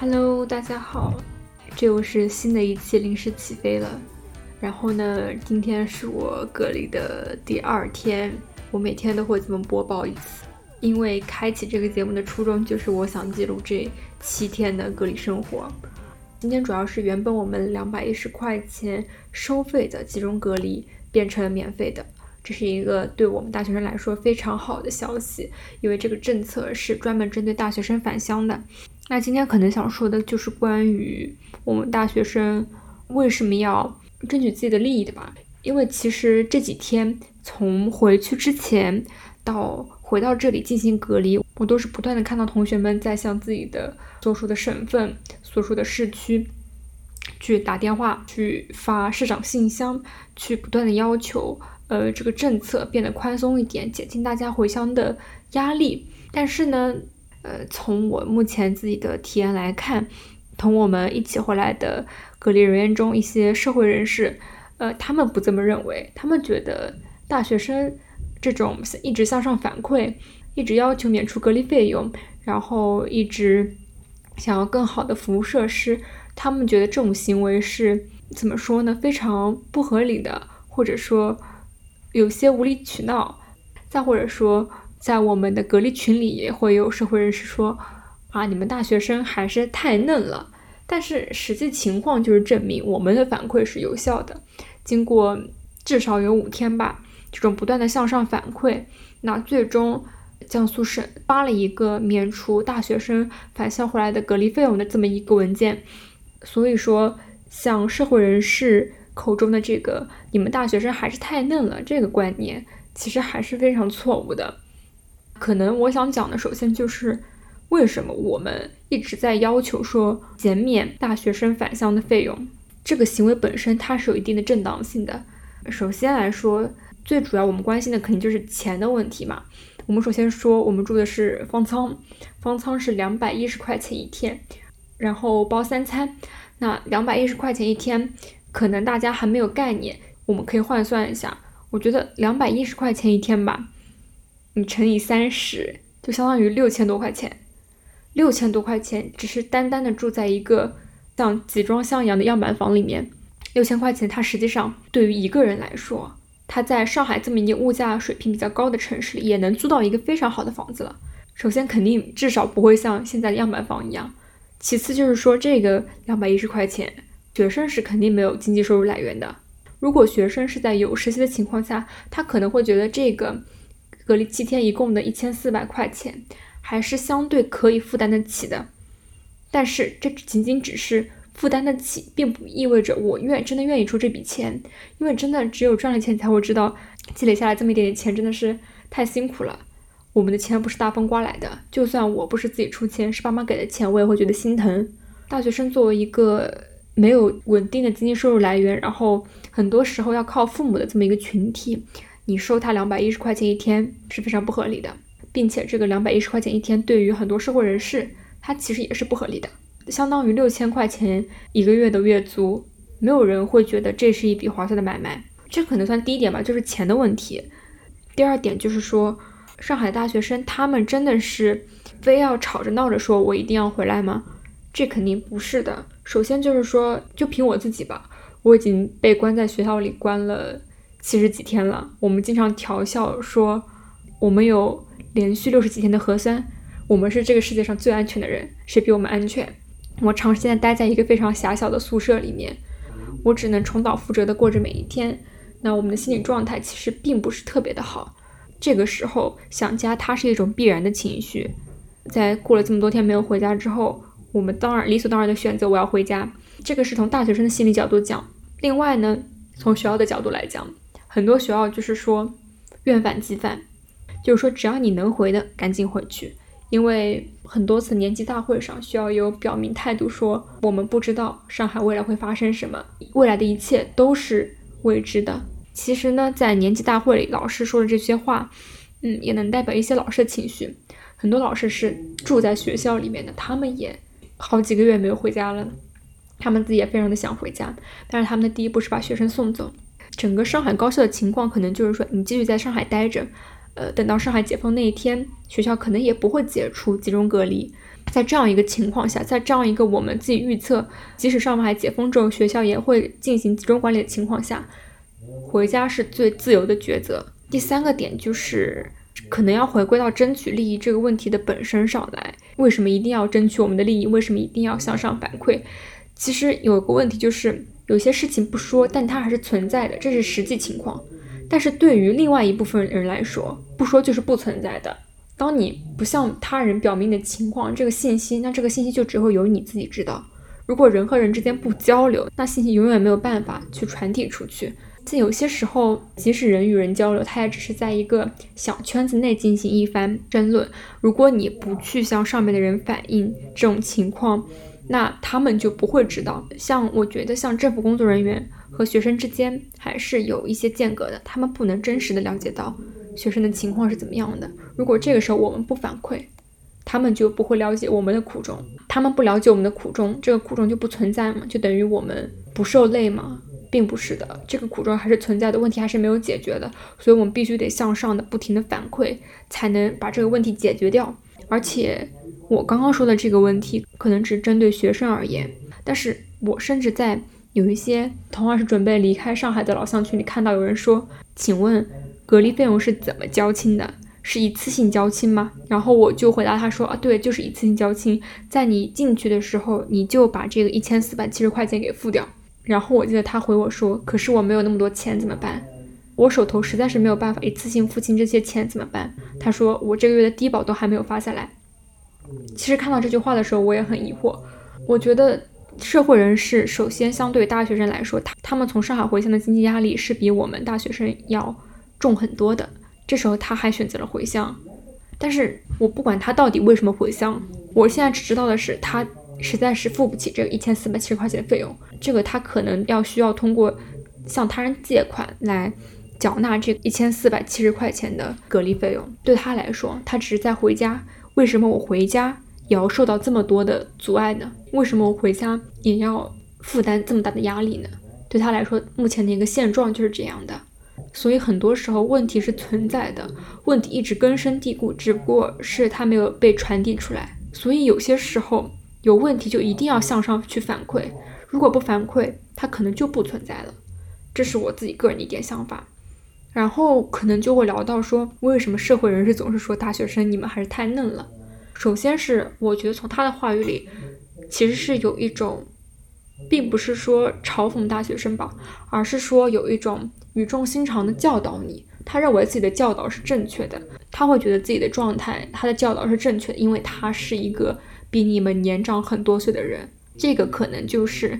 Hello，大家好，这又是新的一期临时起飞了。然后呢，今天是我隔离的第二天，我每天都会这么播报一次，因为开启这个节目的初衷就是我想记录这七天的隔离生活。今天主要是原本我们两百一十块钱收费的集中隔离变成了免费的，这是一个对我们大学生来说非常好的消息，因为这个政策是专门针对大学生返乡的。那今天可能想说的就是关于我们大学生为什么要争取自己的利益的吧？因为其实这几天从回去之前到回到这里进行隔离，我都是不断的看到同学们在向自己的所属的省份、所属的市区去打电话、去发市长信箱，去不断的要求，呃，这个政策变得宽松一点，减轻大家回乡的压力。但是呢？呃，从我目前自己的体验来看，同我们一起回来的隔离人员中，一些社会人士，呃，他们不这么认为。他们觉得大学生这种一直向上反馈，一直要求免除隔离费用，然后一直想要更好的服务设施，他们觉得这种行为是怎么说呢？非常不合理的，或者说有些无理取闹，再或者说。在我们的隔离群里也会有社会人士说，啊，你们大学生还是太嫩了。但是实际情况就是证明我们的反馈是有效的。经过至少有五天吧，这种不断的向上反馈，那最终江苏省发了一个免除大学生返校回来的隔离费用的这么一个文件。所以说，像社会人士口中的这个“你们大学生还是太嫩了”这个观念，其实还是非常错误的。可能我想讲的，首先就是为什么我们一直在要求说减免大学生返乡的费用，这个行为本身它是有一定的正当性的。首先来说，最主要我们关心的肯定就是钱的问题嘛。我们首先说，我们住的是方舱，方舱是两百一十块钱一天，然后包三餐。那两百一十块钱一天，可能大家还没有概念，我们可以换算一下。我觉得两百一十块钱一天吧。你乘以三十，就相当于六千多块钱。六千多块钱，只是单单的住在一个像集装箱一样的样板房里面。六千块钱，它实际上对于一个人来说，他在上海这么一个物价水平比较高的城市里，也能租到一个非常好的房子了。首先，肯定至少不会像现在的样板房一样。其次，就是说这个两百一十块钱，学生是肯定没有经济收入来源的。如果学生是在有实习的情况下，他可能会觉得这个。隔离七天一共的一千四百块钱，还是相对可以负担得起的。但是这仅仅只是负担得起，并不意味着我愿真的愿意出这笔钱。因为真的只有赚了钱才会知道，积累下来这么一点点钱真的是太辛苦了。我们的钱不是大风刮来的，就算我不是自己出钱，是爸妈给的钱，我也会觉得心疼。大学生作为一个没有稳定的经济收入来源，然后很多时候要靠父母的这么一个群体。你收他两百一十块钱一天是非常不合理的，并且这个两百一十块钱一天对于很多社会人士，他其实也是不合理的，相当于六千块钱一个月的月租，没有人会觉得这是一笔划算的买卖。这可能算第一点吧，就是钱的问题。第二点就是说，上海大学生他们真的是非要吵着闹着说我一定要回来吗？这肯定不是的。首先就是说，就凭我自己吧，我已经被关在学校里关了。七十几天了，我们经常调笑说，我们有连续六十几天的核酸，我们是这个世界上最安全的人，谁比我们安全？我长时间待在一个非常狭小的宿舍里面，我只能重蹈覆辙的过着每一天。那我们的心理状态其实并不是特别的好。这个时候想家，它是一种必然的情绪。在过了这么多天没有回家之后，我们当然理所当然的选择我要回家。这个是从大学生的心理角度讲。另外呢，从学校的角度来讲。很多学校就是说，愿返即返，就是说只要你能回的，赶紧回去。因为很多次年级大会上，需要有表明态度，说我们不知道上海未来会发生什么，未来的一切都是未知的。其实呢，在年级大会里，老师说的这些话，嗯，也能代表一些老师的情绪。很多老师是住在学校里面的，他们也好几个月没有回家了，他们自己也非常的想回家，但是他们的第一步是把学生送走。整个上海高校的情况可能就是说，你继续在上海待着，呃，等到上海解封那一天，学校可能也不会解除集中隔离。在这样一个情况下，在这样一个我们自己预测，即使上海解封之后，学校也会进行集中管理的情况下，回家是最自由的抉择。第三个点就是，可能要回归到争取利益这个问题的本身上来。为什么一定要争取我们的利益？为什么一定要向上反馈？其实有一个问题就是，有些事情不说，但它还是存在的，这是实际情况。但是对于另外一部分人来说，不说就是不存在的。当你不向他人表明的情况，这个信息，那这个信息就只会有你自己知道。如果人和人之间不交流，那信息永远没有办法去传递出去。在有些时候，即使人与人交流，他也只是在一个小圈子内进行一番争论。如果你不去向上面的人反映这种情况，那他们就不会知道。像我觉得，像政府工作人员和学生之间还是有一些间隔的，他们不能真实的了解到。学生的情况是怎么样的？如果这个时候我们不反馈，他们就不会了解我们的苦衷。他们不了解我们的苦衷，这个苦衷就不存在吗？就等于我们不受累吗？并不是的，这个苦衷还是存在的，问题还是没有解决的。所以我们必须得向上的不停的反馈，才能把这个问题解决掉。而且我刚刚说的这个问题，可能只针对学生而言，但是我甚至在有一些同样是准备离开上海的老乡群里看到有人说，请问。隔离费用是怎么交清的？是一次性交清吗？然后我就回答他说啊，对，就是一次性交清，在你进去的时候，你就把这个一千四百七十块钱给付掉。然后我记得他回我说，可是我没有那么多钱怎么办？我手头实在是没有办法一次性付清这些钱怎么办？他说我这个月的低保都还没有发下来。其实看到这句话的时候，我也很疑惑。我觉得社会人士首先相对大学生来说，他他们从上海回乡的经济压力是比我们大学生要。重很多的，这时候他还选择了回乡，但是我不管他到底为什么回乡，我现在只知道的是他实在是付不起这个一千四百七十块钱的费用，这个他可能要需要通过向他人借款来缴纳这一千四百七十块钱的隔离费用。对他来说，他只是在回家，为什么我回家也要受到这么多的阻碍呢？为什么我回家也要负担这么大的压力呢？对他来说，目前的一个现状就是这样的。所以很多时候问题是存在的，问题一直根深蒂固，只不过是它没有被传递出来。所以有些时候有问题就一定要向上去反馈，如果不反馈，它可能就不存在了。这是我自己个人的一点想法。然后可能就会聊到说，为什么社会人士总是说大学生你们还是太嫩了？首先是我觉得从他的话语里，其实是有一种。并不是说嘲讽大学生吧，而是说有一种语重心长的教导你。他认为自己的教导是正确的，他会觉得自己的状态，他的教导是正确的，因为他是一个比你们年长很多岁的人。这个可能就是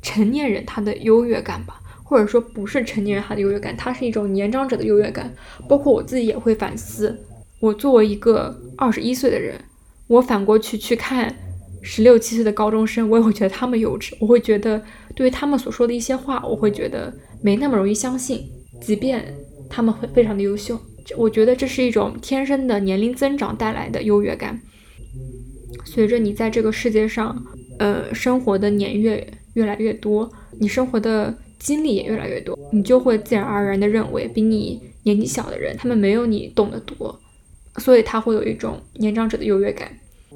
成年人他的优越感吧，或者说不是成年人他的优越感，他是一种年长者的优越感。包括我自己也会反思，我作为一个二十一岁的人，我反过去去看。十六七岁的高中生，我也会觉得他们幼稚。我会觉得，对于他们所说的一些话，我会觉得没那么容易相信，即便他们会非常的优秀。我觉得这是一种天生的年龄增长带来的优越感。随着你在这个世界上，呃，生活的年月越来越多，你生活的经历也越来越多，你就会自然而然的认为，比你年纪小的人，他们没有你懂得多，所以他会有一种年长者的优越感。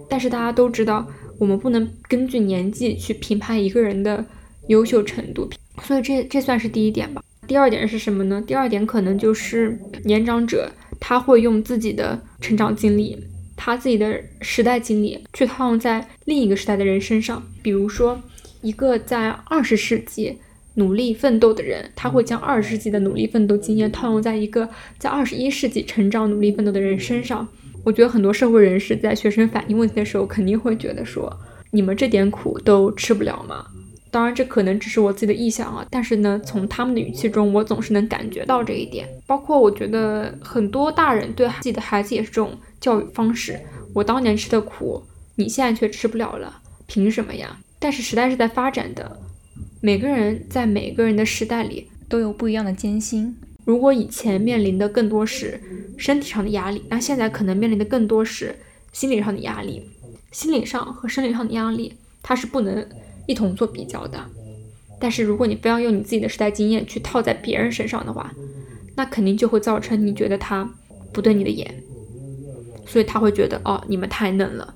但是大家都知道。我们不能根据年纪去评判一个人的优秀程度，所以这这算是第一点吧。第二点是什么呢？第二点可能就是年长者他会用自己的成长经历，他自己的时代经历去套用在另一个时代的人身上。比如说，一个在二十世纪努力奋斗的人，他会将二十世纪的努力奋斗经验套用在一个在二十一世纪成长努力奋斗的人身上。我觉得很多社会人士在学生反映问题的时候，肯定会觉得说，你们这点苦都吃不了吗？当然，这可能只是我自己的臆想啊。但是呢，从他们的语气中，我总是能感觉到这一点。包括我觉得很多大人对自己的孩子也是这种教育方式：我当年吃的苦，你现在却吃不了了，凭什么呀？但是时代是在发展的，每个人在每个人的时代里都有不一样的艰辛。如果以前面临的更多是身体上的压力，那现在可能面临的更多是心理上的压力。心理上和生理上的压力，它是不能一同做比较的。但是如果你非要用你自己的时代经验去套在别人身上的话，那肯定就会造成你觉得他不对你的眼，所以他会觉得哦，你们太嫩了。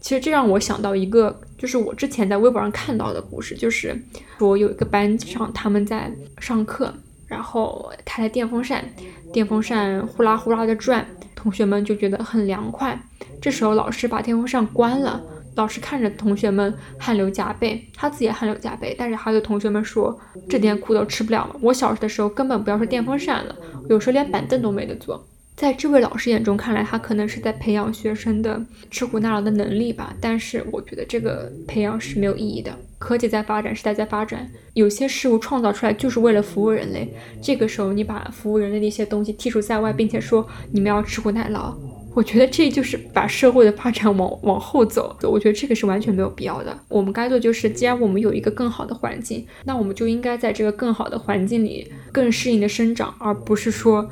其实这让我想到一个，就是我之前在微博上看到的故事，就是说有一个班上他们在上课，然后开了电风扇，电风扇呼啦呼啦的转，同学们就觉得很凉快。这时候老师把电风扇关了，老师看着同学们汗流浃背，他自己也汗流浃背，但是他对同学们说：“这点苦都吃不了吗？我小时的时候根本不要说电风扇了，有时候连板凳都没得坐。”在这位老师眼中看来，他可能是在培养学生的吃苦耐劳的能力吧。但是我觉得这个培养是没有意义的。科技在发展，时代在发展，有些事物创造出来就是为了服务人类。这个时候你把服务人类的一些东西剔除在外，并且说你们要吃苦耐劳，我觉得这就是把社会的发展往往后走。我觉得这个是完全没有必要的。我们该做就是，既然我们有一个更好的环境，那我们就应该在这个更好的环境里更适应的生长，而不是说。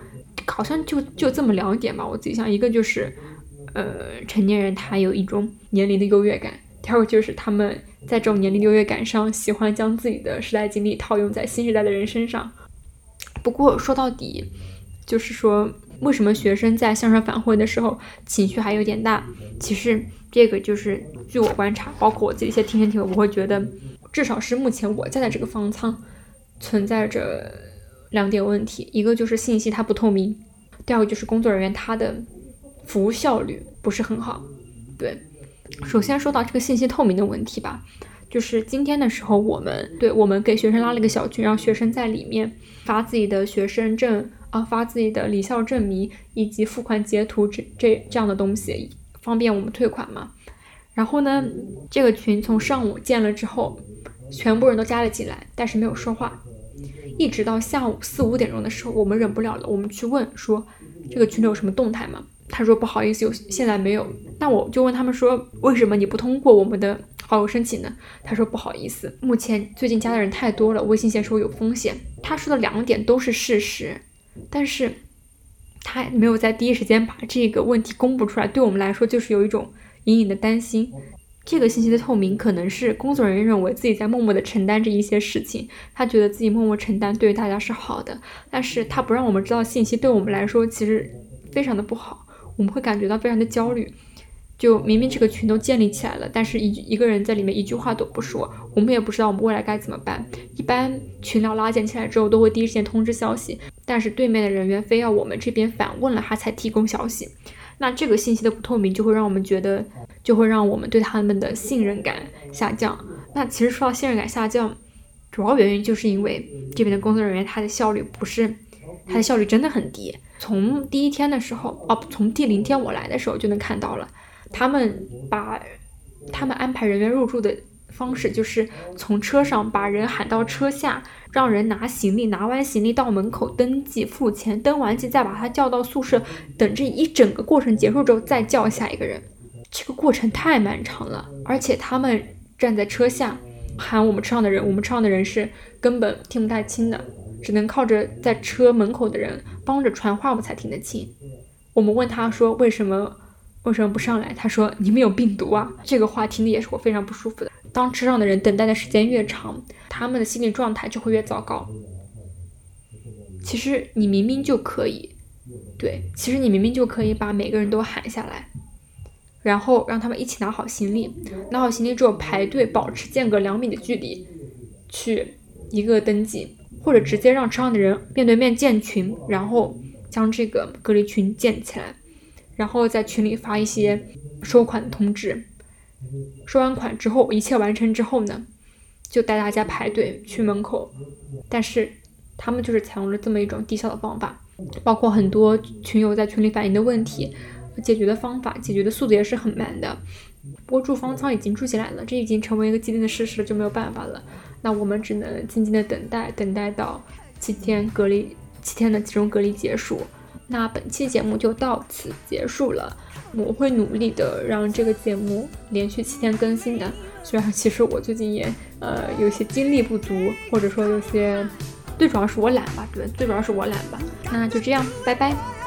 好像就就这么两点吧，我自己想，一个就是，呃，成年人他有一种年龄的优越感，第二个就是他们在这种年龄优越感上，喜欢将自己的时代经历套用在新时代的人身上。不过说到底，就是说，为什么学生在向上反馈的时候情绪还有点大？其实这个就是据我观察，包括我自己一些听声体会，我会觉得，至少是目前我在的这个方舱存在着。两点问题，一个就是信息它不透明，第二个就是工作人员他的服务效率不是很好。对，首先说到这个信息透明的问题吧，就是今天的时候，我们对我们给学生拉了一个小群，让学生在里面发自己的学生证啊，发自己的离校证明以及付款截图这这这样的东西，方便我们退款嘛。然后呢，这个群从上午建了之后，全部人都加了进来，但是没有说话。一直到下午四五点钟的时候，我们忍不了了，我们去问说这个群里有什么动态吗？他说不好意思，有现在没有。那我就问他们说为什么你不通过我们的好友申请呢？他说不好意思，目前最近加的人太多了，微信显示我有风险。他说的两点都是事实，但是他没有在第一时间把这个问题公布出来，对我们来说就是有一种隐隐的担心。这个信息的透明，可能是工作人员认为自己在默默的承担着一些事情，他觉得自己默默承担对大家是好的，但是他不让我们知道信息，对我们来说其实非常的不好，我们会感觉到非常的焦虑。就明明这个群都建立起来了，但是一一个人在里面一句话都不说，我们也不知道我们未来该怎么办。一般群聊拉建起来之后，都会第一时间通知消息，但是对面的人员非要我们这边反问了他才提供消息。那这个信息的不透明，就会让我们觉得，就会让我们对他们的信任感下降。那其实说到信任感下降，主要原因就是因为这边的工作人员他的效率不是，他的效率真的很低。从第一天的时候，哦，从第零天我来的时候就能看到了，他们把他们安排人员入住的。方式就是从车上把人喊到车下，让人拿行李，拿完行李到门口登记付钱，登完记再把他叫到宿舍，等这一整个过程结束之后再叫下一个人。这个过程太漫长了，而且他们站在车下喊我们车上的人，我们车上的人是根本听不太清的，只能靠着在车门口的人帮着传话，我们才听得清。我们问他说为什么为什么不上来？他说你们有病毒啊！这个话听的也是我非常不舒服的。当车上的人等待的时间越长，他们的心理状态就会越糟糕。其实你明明就可以，对，其实你明明就可以把每个人都喊下来，然后让他们一起拿好行李，拿好行李之后排队，保持间隔两米的距离，去一个登记，或者直接让车上的人面对面建群，然后将这个隔离群建起来，然后在群里发一些收款通知。收完款之后，一切完成之后呢，就带大家排队去门口。但是他们就是采用了这么一种低效的方法，包括很多群友在群里反映的问题，解决的方法、解决的速度也是很慢的。不过住方舱已经住起来了，这已经成为一个既定的事实了，就没有办法了。那我们只能静静的等待，等待到七天隔离、七天的集中隔离结束。那本期节目就到此结束了。我会努力的让这个节目连续七天更新的。虽然其实我最近也呃有些精力不足，或者说有些，最主要是我懒吧，对，最主要是我懒吧。那就这样，拜拜。